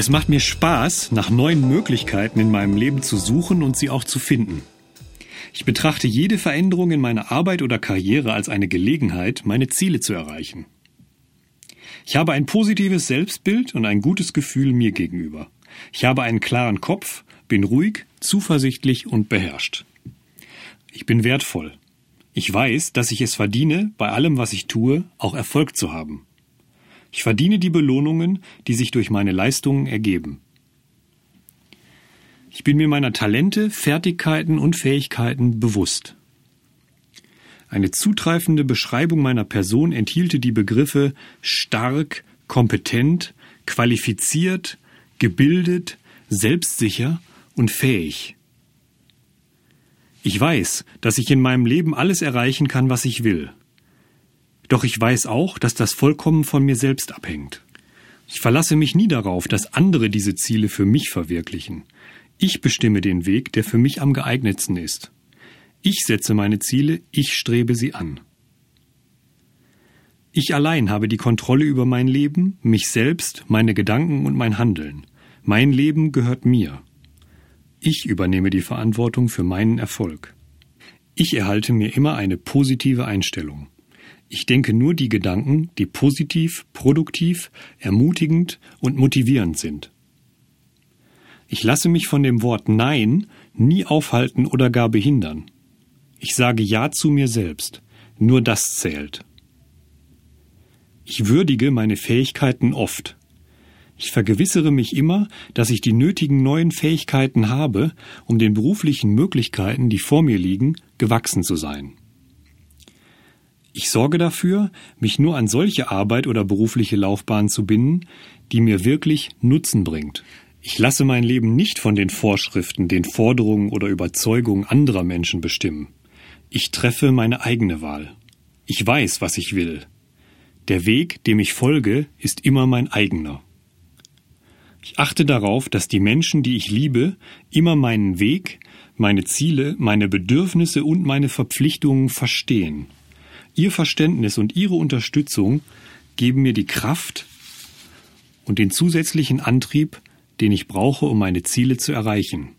Es macht mir Spaß, nach neuen Möglichkeiten in meinem Leben zu suchen und sie auch zu finden. Ich betrachte jede Veränderung in meiner Arbeit oder Karriere als eine Gelegenheit, meine Ziele zu erreichen. Ich habe ein positives Selbstbild und ein gutes Gefühl mir gegenüber. Ich habe einen klaren Kopf, bin ruhig, zuversichtlich und beherrscht. Ich bin wertvoll. Ich weiß, dass ich es verdiene, bei allem, was ich tue, auch Erfolg zu haben. Ich verdiene die Belohnungen, die sich durch meine Leistungen ergeben. Ich bin mir meiner Talente, Fertigkeiten und Fähigkeiten bewusst. Eine zutreffende Beschreibung meiner Person enthielte die Begriffe stark, kompetent, qualifiziert, gebildet, selbstsicher und fähig. Ich weiß, dass ich in meinem Leben alles erreichen kann, was ich will. Doch ich weiß auch, dass das vollkommen von mir selbst abhängt. Ich verlasse mich nie darauf, dass andere diese Ziele für mich verwirklichen. Ich bestimme den Weg, der für mich am geeignetsten ist. Ich setze meine Ziele, ich strebe sie an. Ich allein habe die Kontrolle über mein Leben, mich selbst, meine Gedanken und mein Handeln. Mein Leben gehört mir. Ich übernehme die Verantwortung für meinen Erfolg. Ich erhalte mir immer eine positive Einstellung. Ich denke nur die Gedanken, die positiv, produktiv, ermutigend und motivierend sind. Ich lasse mich von dem Wort Nein nie aufhalten oder gar behindern. Ich sage Ja zu mir selbst. Nur das zählt. Ich würdige meine Fähigkeiten oft. Ich vergewissere mich immer, dass ich die nötigen neuen Fähigkeiten habe, um den beruflichen Möglichkeiten, die vor mir liegen, gewachsen zu sein. Ich sorge dafür, mich nur an solche Arbeit oder berufliche Laufbahn zu binden, die mir wirklich Nutzen bringt. Ich lasse mein Leben nicht von den Vorschriften, den Forderungen oder Überzeugungen anderer Menschen bestimmen. Ich treffe meine eigene Wahl. Ich weiß, was ich will. Der Weg, dem ich folge, ist immer mein eigener. Ich achte darauf, dass die Menschen, die ich liebe, immer meinen Weg, meine Ziele, meine Bedürfnisse und meine Verpflichtungen verstehen. Ihr Verständnis und Ihre Unterstützung geben mir die Kraft und den zusätzlichen Antrieb, den ich brauche, um meine Ziele zu erreichen.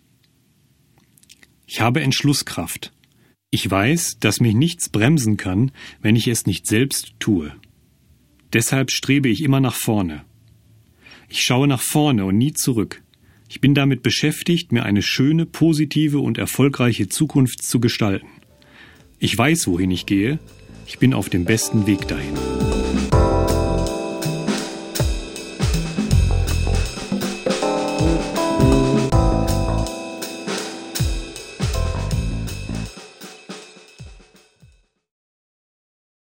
Ich habe Entschlusskraft. Ich weiß, dass mich nichts bremsen kann, wenn ich es nicht selbst tue. Deshalb strebe ich immer nach vorne. Ich schaue nach vorne und nie zurück. Ich bin damit beschäftigt, mir eine schöne, positive und erfolgreiche Zukunft zu gestalten. Ich weiß, wohin ich gehe. Ich bin auf dem besten Weg dahin.